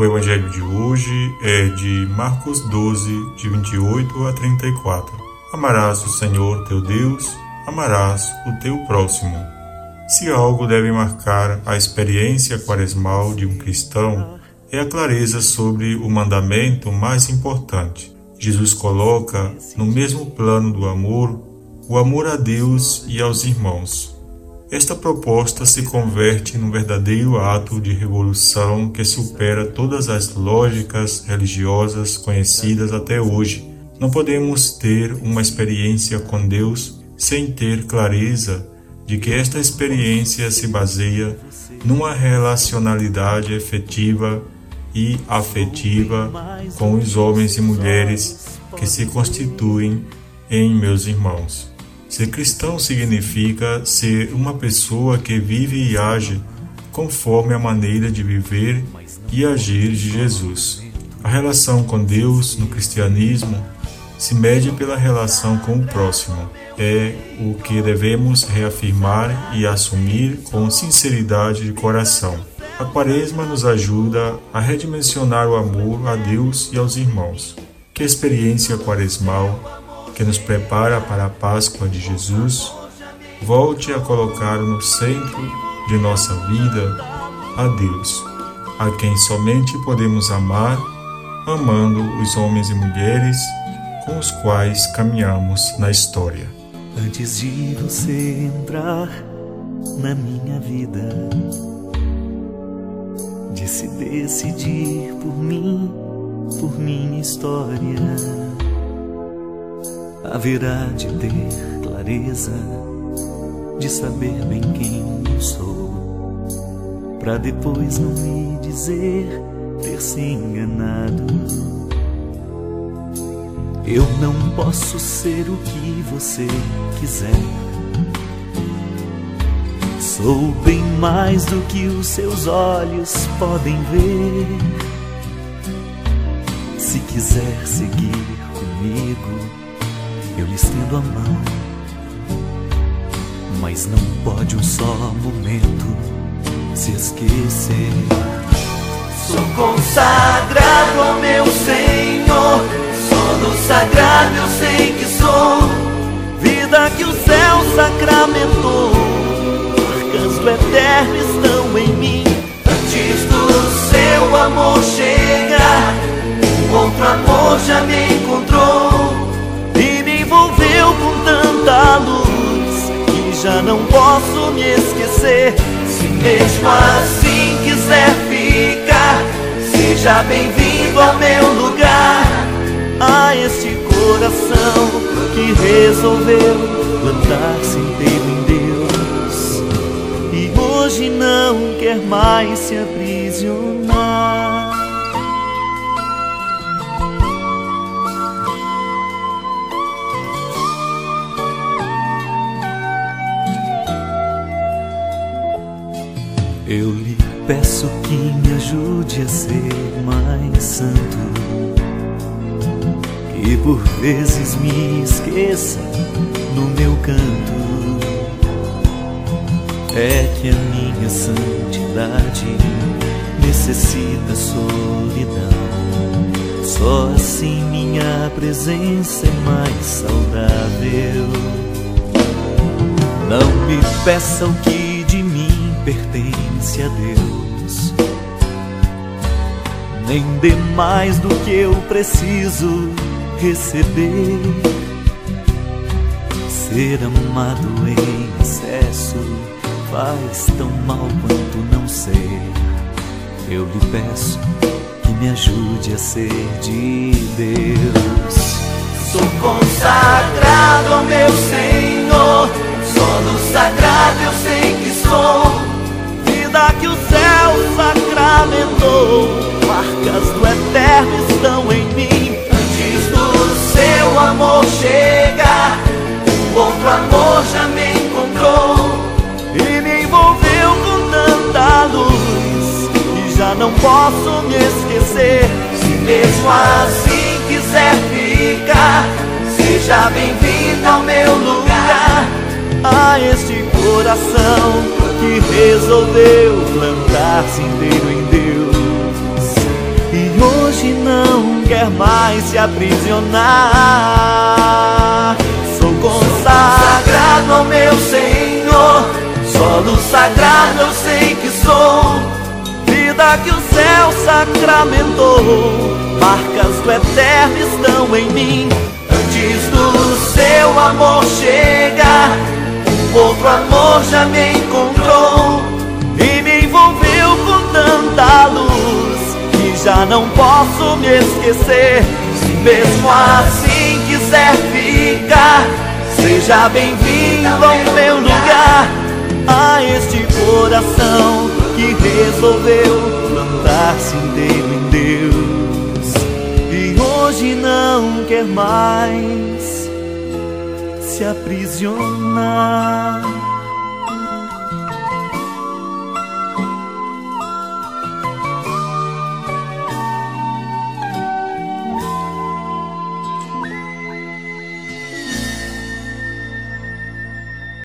O evangelho de hoje é de Marcos 12, de 28 a 34. Amarás o Senhor teu Deus, amarás o teu próximo. Se algo deve marcar a experiência quaresmal de um cristão, é a clareza sobre o mandamento mais importante. Jesus coloca no mesmo plano do amor o amor a Deus e aos irmãos. Esta proposta se converte num verdadeiro ato de revolução que supera todas as lógicas religiosas conhecidas até hoje. Não podemos ter uma experiência com Deus sem ter clareza de que esta experiência se baseia numa relacionalidade efetiva e afetiva com os homens e mulheres que se constituem em meus irmãos. Ser cristão significa ser uma pessoa que vive e age conforme a maneira de viver e agir de Jesus. A relação com Deus no cristianismo se mede pela relação com o próximo. É o que devemos reafirmar e assumir com sinceridade de coração. A Quaresma nos ajuda a redimensionar o amor a Deus e aos irmãos. Que experiência quaresmal que nos prepara para a Páscoa de Jesus, volte a colocar no centro de nossa vida a Deus, a quem somente podemos amar, amando os homens e mulheres com os quais caminhamos na história. Antes de você entrar na minha vida, de se decidir por mim, por minha história haverá de ter clareza de saber bem quem eu sou, para depois não me dizer ter se enganado. Eu não posso ser o que você quiser. Sou bem mais do que os seus olhos podem ver. Se quiser seguir comigo, eu lhe estendo a mão, mas não pode um só momento se esquecer. Sou consagrado ao meu Senhor, sono sagrado eu sei que sou, vida que o céu sacramentou, marcas do eterno estão em mim. Antes do seu amor chegar, outro amor já me encontrou já não posso me esquecer. Se mesmo assim quiser ficar, seja bem-vindo ao meu lugar. A este coração que resolveu plantar-se inteiro em Deus e hoje não quer mais se aprisionar. Eu lhe peço que me ajude a ser mais santo. Que por vezes me esqueça no meu canto. É que a minha santidade necessita solidão. Só assim minha presença é mais saudável. Não me peçam que pertence a Deus. Nem dê mais do que eu preciso receber. Ser amado em excesso faz tão mal quanto não ser. Eu lhe peço que me ajude a ser de Deus. Sou consagrado ao meu Senhor, sono sagrado eterno estão em mim. Antes do seu amor chegar, o outro amor já me encontrou. E me envolveu com tanta luz. E já não posso me esquecer. Se mesmo assim quiser ficar, seja bem-vindo ao meu lugar. A este coração que resolveu plantar-se inteiro em mais se aprisionar. Sou consagrado ao meu Senhor, solo sagrado eu sei que sou. Vida que o céu sacramentou, marcas do eterno estão em mim. Antes do seu amor chegar, outro amor já me encontrou já não posso me esquecer. Se mesmo assim quiser ficar, seja bem-vindo ao meu lugar, a este coração que resolveu plantar-se inteiro em Deus e hoje não quer mais se aprisionar.